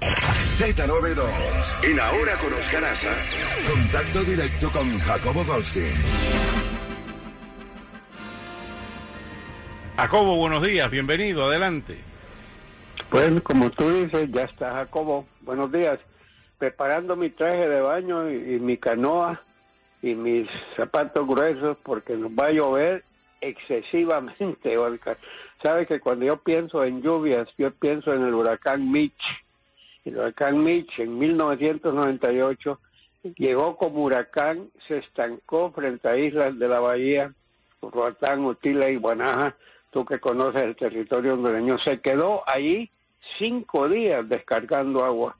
Z92. En Ahora con Oscar. Contacto directo con Jacobo Goldstein. Jacobo, buenos días, bienvenido, adelante. Pues como tú dices, ya está Jacobo. Buenos días. Preparando mi traje de baño y, y mi canoa y mis zapatos gruesos porque nos va a llover excesivamente, Oscar. Sabes que cuando yo pienso en lluvias, yo pienso en el huracán Mitch. Huracán Mitch en 1998 llegó como huracán, se estancó frente a islas de la bahía, Roatán, Utila y Guanaja, tú que conoces el territorio hondureño, se quedó ahí cinco días descargando agua.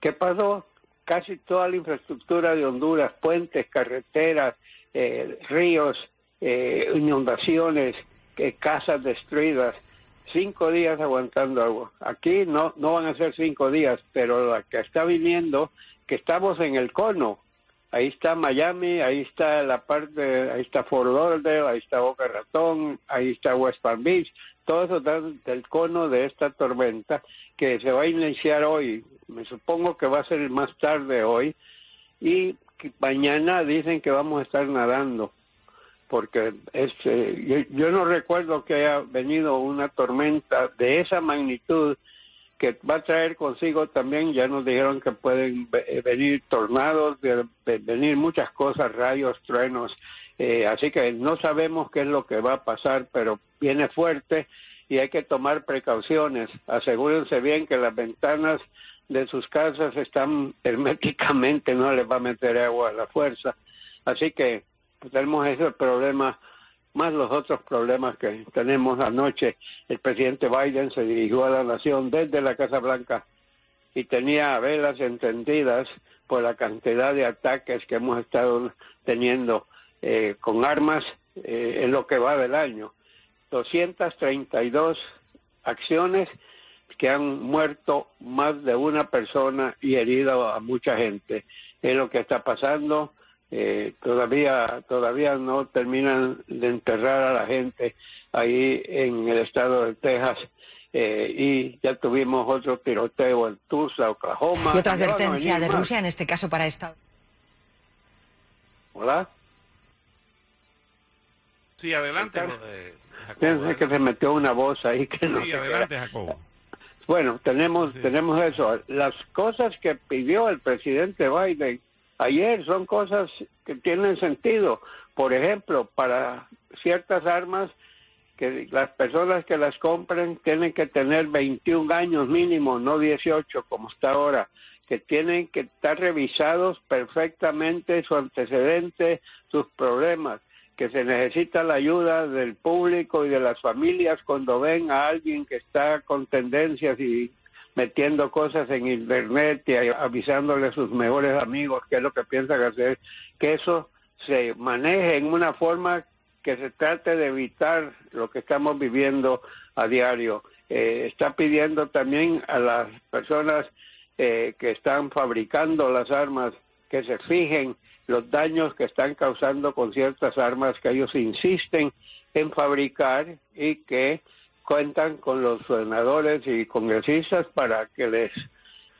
¿Qué pasó? Casi toda la infraestructura de Honduras, puentes, carreteras, eh, ríos, eh, inundaciones, eh, casas destruidas, cinco días aguantando agua. Aquí no, no van a ser cinco días, pero la que está viniendo, que estamos en el cono, ahí está Miami, ahí está la parte, ahí está Fort Lauderdale, ahí está Boca Ratón, ahí está West Palm Beach, todo eso está del cono de esta tormenta que se va a iniciar hoy, me supongo que va a ser más tarde hoy, y mañana dicen que vamos a estar nadando porque este, yo, yo, no recuerdo que haya venido una tormenta de esa magnitud que va a traer consigo también, ya nos dijeron que pueden venir tornados, venir muchas cosas, rayos, truenos, eh, así que no sabemos qué es lo que va a pasar, pero viene fuerte y hay que tomar precauciones. Asegúrense bien que las ventanas de sus casas están herméticamente, no les va a meter agua a la fuerza. Así que tenemos ese problema, más los otros problemas que tenemos anoche. El presidente Biden se dirigió a la nación desde la Casa Blanca y tenía velas encendidas por la cantidad de ataques que hemos estado teniendo eh, con armas eh, en lo que va del año. 232 acciones que han muerto más de una persona y herido a mucha gente. Es lo que está pasando eh, todavía todavía no terminan de enterrar a la gente ahí en el estado de Texas eh, y ya tuvimos otro tiroteo en Tulsa, Oklahoma. Y otra advertencia de Rusia, en este caso para Estados Hola. Sí, adelante. Piensa que se metió una voz ahí que no sí, adelante, Jacobo. Bueno, tenemos, sí. tenemos eso. Las cosas que pidió el presidente Biden ayer son cosas que tienen sentido. Por ejemplo, para ciertas armas, que las personas que las compren tienen que tener 21 años mínimo, no 18 como está ahora, que tienen que estar revisados perfectamente su antecedente, sus problemas, que se necesita la ayuda del público y de las familias cuando ven a alguien que está con tendencias y metiendo cosas en internet y avisándole a sus mejores amigos qué es lo que piensan hacer, que eso se maneje en una forma que se trate de evitar lo que estamos viviendo a diario. Eh, está pidiendo también a las personas eh, que están fabricando las armas que se fijen los daños que están causando con ciertas armas que ellos insisten en fabricar y que cuentan con los senadores y congresistas para que les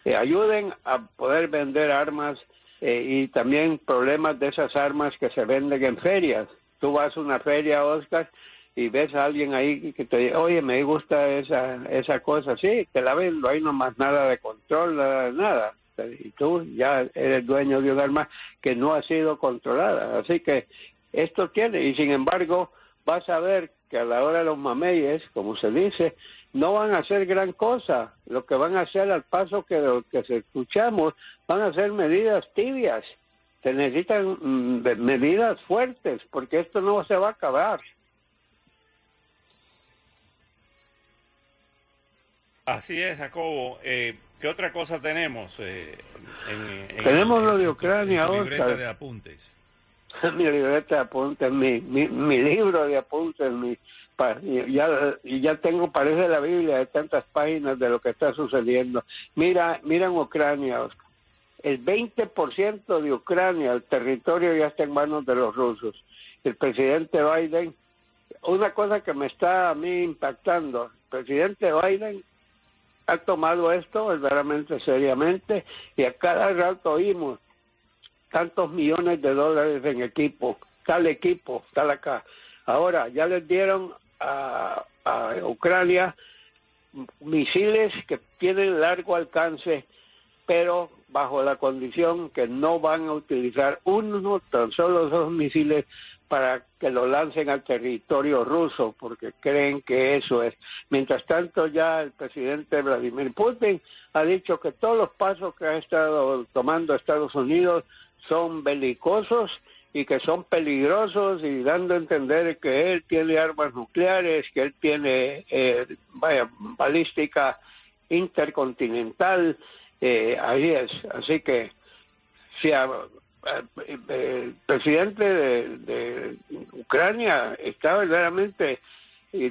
eh, ayuden a poder vender armas eh, y también problemas de esas armas que se venden en ferias. Tú vas a una feria, Oscar, y ves a alguien ahí que te dice, oye, me gusta esa, esa cosa, sí, te la vendo, ahí nomás nada de control, nada, nada. Y tú ya eres dueño de un arma que no ha sido controlada. Así que esto tiene, y sin embargo, vas a ver que a la hora de los mameyes, como se dice, no van a hacer gran cosa. Lo que van a hacer al paso que lo que se escuchamos, van a ser medidas tibias. Se necesitan mm, medidas fuertes, porque esto no se va a acabar. Así es, Jacobo. Eh, ¿Qué otra cosa tenemos? Eh, tenemos lo de Ucrania, de apuntes. mi libreta de apuntes, mi, mi, libro de apuntes, mi, ya, ya tengo, parece la Biblia de tantas páginas de lo que está sucediendo. Mira, mira en Ucrania, El 20% de Ucrania, el territorio ya está en manos de los rusos. El presidente Biden, una cosa que me está a mí impactando, el presidente Biden ha tomado esto verdaderamente seriamente y a cada rato oímos tantos millones de dólares en equipo, tal equipo, tal acá. Ahora, ya les dieron a, Ucrania misiles que tienen largo alcance, pero bajo la condición que no van a utilizar uno, tan solo dos misiles para que lo lancen al territorio ruso, porque creen que eso es. Mientras tanto, ya el presidente Vladimir Putin ha dicho que todos los pasos que ha estado tomando Estados Unidos son belicosos y que son peligrosos y dando a entender que él tiene armas nucleares, que él tiene, eh, vaya, balística intercontinental, eh, ahí es. Así que si el presidente de, Ucrania está verdaderamente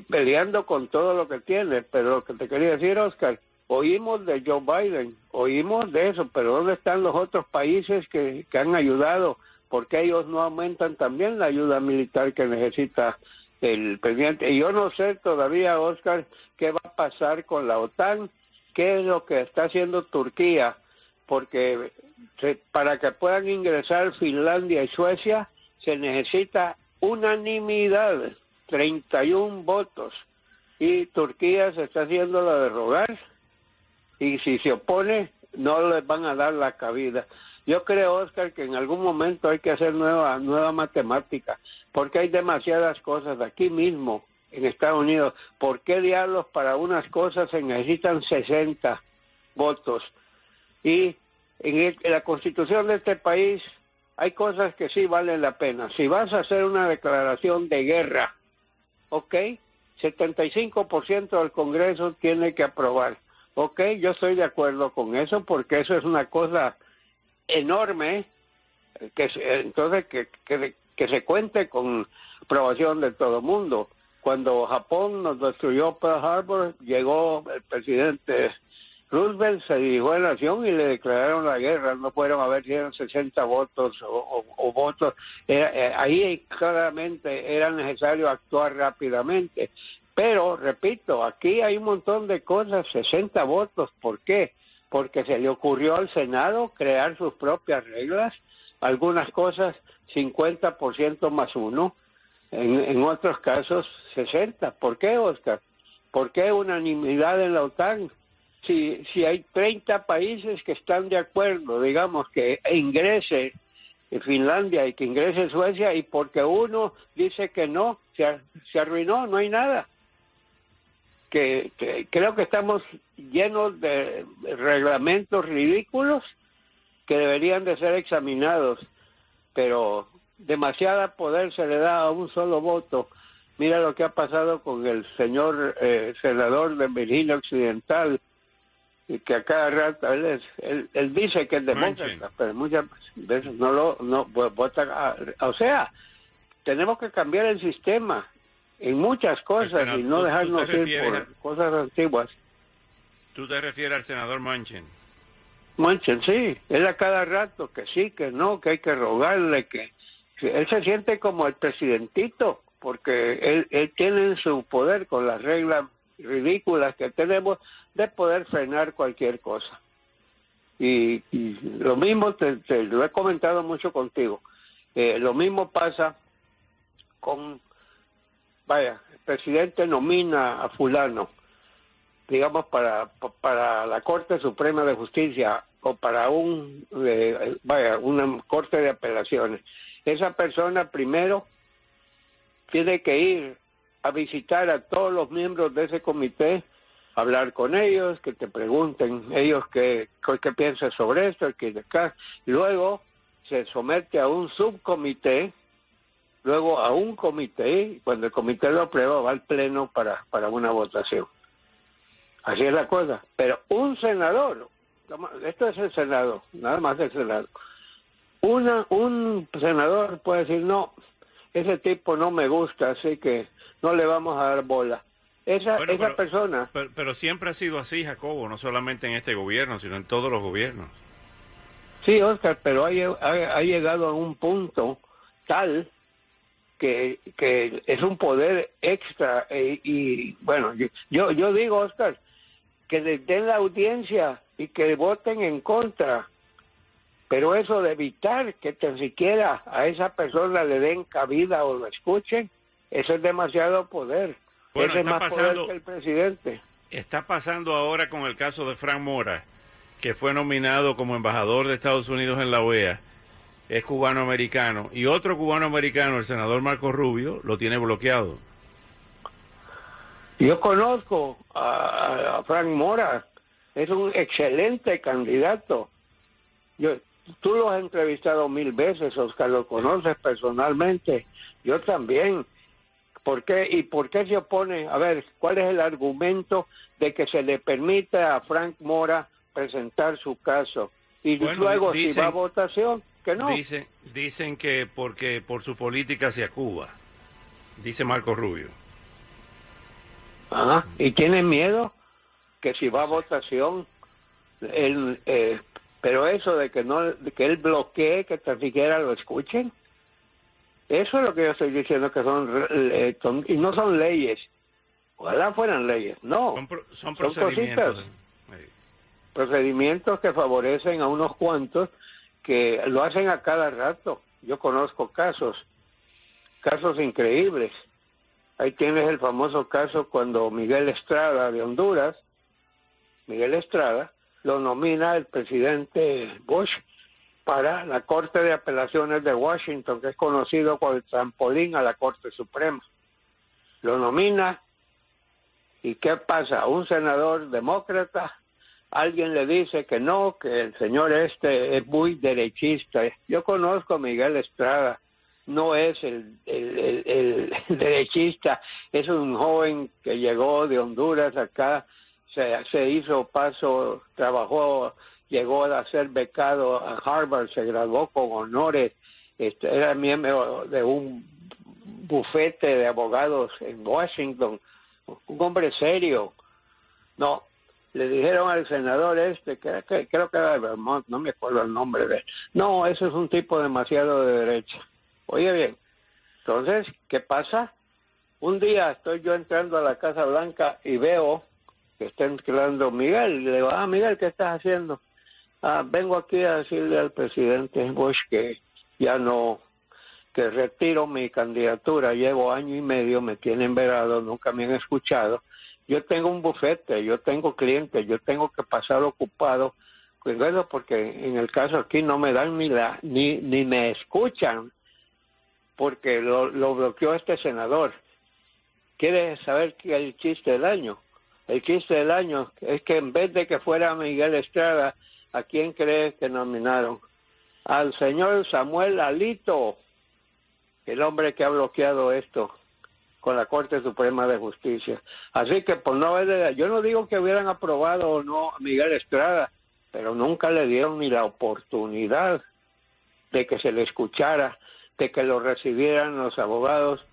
peleando con todo lo que tiene, pero lo que te quería decir, Oscar, oímos de Joe Biden, oímos de eso, pero ¿dónde están los otros países que, que han ayudado? porque ellos no aumentan también la ayuda militar que necesita el presidente? Y yo no sé todavía, Oscar, qué va a pasar con la OTAN, qué es lo que está haciendo Turquía, porque para que puedan ingresar Finlandia y Suecia se necesita unanimidad, 31 votos, y Turquía se está haciendo la de rogar, y si se opone, no les van a dar la cabida. Yo creo, Oscar, que en algún momento hay que hacer nueva, nueva matemática, porque hay demasiadas cosas aquí mismo en Estados Unidos. ¿Por qué diablos para unas cosas se necesitan 60 votos? Y en, la constitución de este país hay cosas que sí valen la pena. Si vas a hacer una declaración de guerra, ¿ok? 75% del Congreso tiene que aprobar. Ok, yo estoy de acuerdo con eso porque eso es una cosa enorme que entonces que, que, se cuente con aprobación de todo el mundo. Cuando Japón nos destruyó Pearl Harbor, llegó el presidente Roosevelt se dirigió a la nación y le declararon la guerra. No fueron a ver si eran 60 votos o, votos. Eh, ahí claramente era necesario actuar rápidamente. Pero, repito, aquí hay un montón de cosas, 60 votos. ¿Por qué? Porque se le ocurrió al Senado crear sus propias reglas. Algunas cosas 50% más uno. En, en otros casos 60. ¿Por qué, Oscar? ¿Por qué unanimidad en la OTAN? si, si hay 30 países que están de acuerdo, digamos, que ingrese Finlandia y que ingrese Suecia, y porque uno dice que no, se, se arruinó, no hay nada. Que, creo que estamos llenos de reglamentos ridículos que deberían de ser examinados, pero demasiada poder se le da a un solo voto. Mira lo que ha pasado con el señor eh, senador de Virginia Occidental, que a cada rato él, él, dice que es demócrata, pero muchas veces no lo no vota. o sea, tenemos que cambiar el sistema en muchas cosas y no dejarnos ir por cosas antiguas. ¿Tú te refieres al senador Manchin? Manchin, sí, él a cada rato que sí, que no, que hay que rogarle, que, él se siente como el presidentito, porque él, él tiene su poder con las reglas ridículas que tenemos de poder frenar cualquier cosa. Y, lo mismo, te, lo he comentado mucho contigo, eh, lo mismo pasa con, vaya, el presidente nomina a fulano, digamos, para, para la Corte Suprema de Justicia o para un, eh, vaya, una Corte de Apelaciones. Esa persona primero tiene que ir a visitar a todos los miembros de ese comité hablar con ellos, que te pregunten ellos qué, qué sobre esto, que acá. Luego se somete a un subcomité, luego a un comité, y cuando el comité lo aprueba va al pleno para, para una votación. Así es la cosa. Pero un senador, esto es el Senado, nada más el Senado. Una, un senador puede decir, no, ese tipo no me gusta, así que no le vamos a dar bola. Esa, esa persona... Pero, siempre ha sido así, Jacobo, no solamente en este gobierno, sino en todos los gobiernos. Sí, Oscar, pero ha, ha, llegado a un punto tal que, que es un poder extra e, y, bueno, yo, yo digo, Oscar, que den la audiencia y que voten en contra. Pero eso de evitar que tan siquiera a esa persona le den cabida o lo escuchen, eso es demasiado poder. Bueno, es más poder que el presidente. Está pasando ahora con el caso de Frank Mora, que fue nominado como embajador de Estados Unidos en la OEA. Es cubano-americano. Y otro cubano-americano, el senador Marco Rubio, lo tiene bloqueado. Yo conozco a, Frank Mora, es un excelente candidato. Yo, tú lo has entrevistado mil veces, Oscar, lo conoces personalmente. Yo también. ¿Por qué? ¿Y por qué se opone? A ver, ¿cuál es el argumento de que se le permite a Frank Mora presentar su caso? Y luego, si va a votación, que no. Dicen, dicen que porque por su política hacia Cuba, dice Marco Rubio. ¿Y tiene miedo? Que si va a votación, él, eh, pero eso de que no que él bloquee que tan siquiera lo escuchen, eso es lo que yo estoy diciendo que son, eh, y no son leyes. Ojalá fueran leyes, no. Son, procedimientos. procedimientos que favorecen a unos cuantos que lo hacen a cada rato. Yo conozco casos, casos increíbles. Ahí tienes el famoso caso cuando Miguel Estrada de Honduras, Miguel Estrada, lo nomina el presidente Bush para la Corte de Apelaciones de Washington, que es conocido como el trampolín a la Corte Suprema. Lo nomina y ¿qué pasa? Un senador demócrata, alguien le dice que no, que el señor este es muy derechista. Yo conozco a Miguel Estrada, no es el, el, derechista, es un joven que llegó de Honduras acá, se, se hizo paso, trabajó, llegó a ser becado a Harvard, se graduó con honores, este, era miembro de un bufete de abogados en Washington, un hombre serio. No, le dijeron al senador este, que, que creo que era de Vermont, no me acuerdo el nombre de él. No, ese es un tipo demasiado de derecha. Oye bien, entonces, ¿qué pasa? Un día estoy yo entrando a la Casa Blanca y veo que está entrando Miguel. Y le digo, ah, Miguel, ¿qué estás haciendo? Ah, vengo aquí a decirle al presidente Bush que ya no, que retiro mi candidatura. Llevo año y medio, me tienen verado, nunca me han escuchado. Yo tengo un bufete, yo tengo clientes, yo tengo que pasar ocupado. Cuidado porque en el caso aquí no me dan ni la, ni, ni me escuchan porque lo, lo bloqueó este senador. ¿Quiere saber qué el chiste del año? El chiste del año es que en vez de que fuera Miguel Estrada, ¿a quién cree que nominaron? Al señor Samuel Alito, el hombre que ha bloqueado esto con la Corte Suprema de Justicia. Así que por no haber, yo no digo que hubieran aprobado o no a Miguel Estrada, pero nunca le dieron ni la oportunidad de que se le escuchara de que lo recibieran los abogados,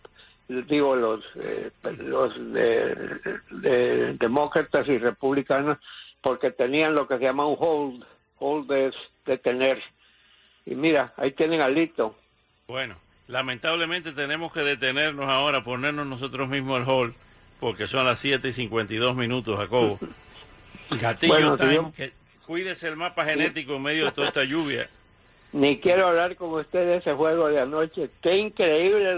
digo, los, eh, los de, demócratas y republicanos, porque tenían lo que se llama un hold, hold es detener. Y mira, ahí tienen alito. Bueno, lamentablemente tenemos que detenernos ahora, ponernos nosotros mismos el hold, porque son las 7 y 52 minutos, Jacobo. Gatillo que cuídese el mapa genético en medio de toda esta lluvia. Ni quiero hablar con usted de ese juego de anoche. Qué increíble